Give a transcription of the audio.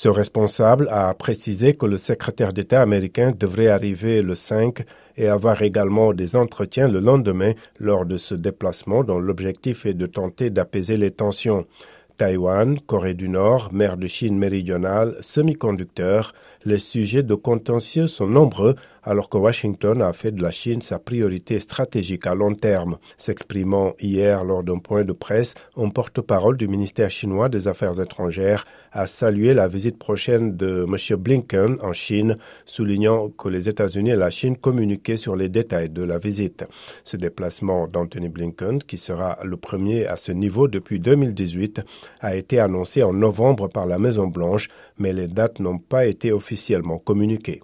Ce responsable a précisé que le secrétaire d'État américain devrait arriver le 5 et avoir également des entretiens le lendemain lors de ce déplacement dont l'objectif est de tenter d'apaiser les tensions. Taïwan, Corée du Nord, mer de Chine méridionale, semi-conducteurs, les sujets de contentieux sont nombreux alors que Washington a fait de la Chine sa priorité stratégique à long terme. S'exprimant hier lors d'un point de presse, un porte-parole du ministère chinois des Affaires étrangères a salué la visite prochaine de M. Blinken en Chine, soulignant que les États-Unis et la Chine communiquaient sur les détails de la visite. Ce déplacement d'Anthony Blinken, qui sera le premier à ce niveau depuis 2018, a été annoncé en novembre par la Maison-Blanche, mais les dates n'ont pas été officiellement communiquées.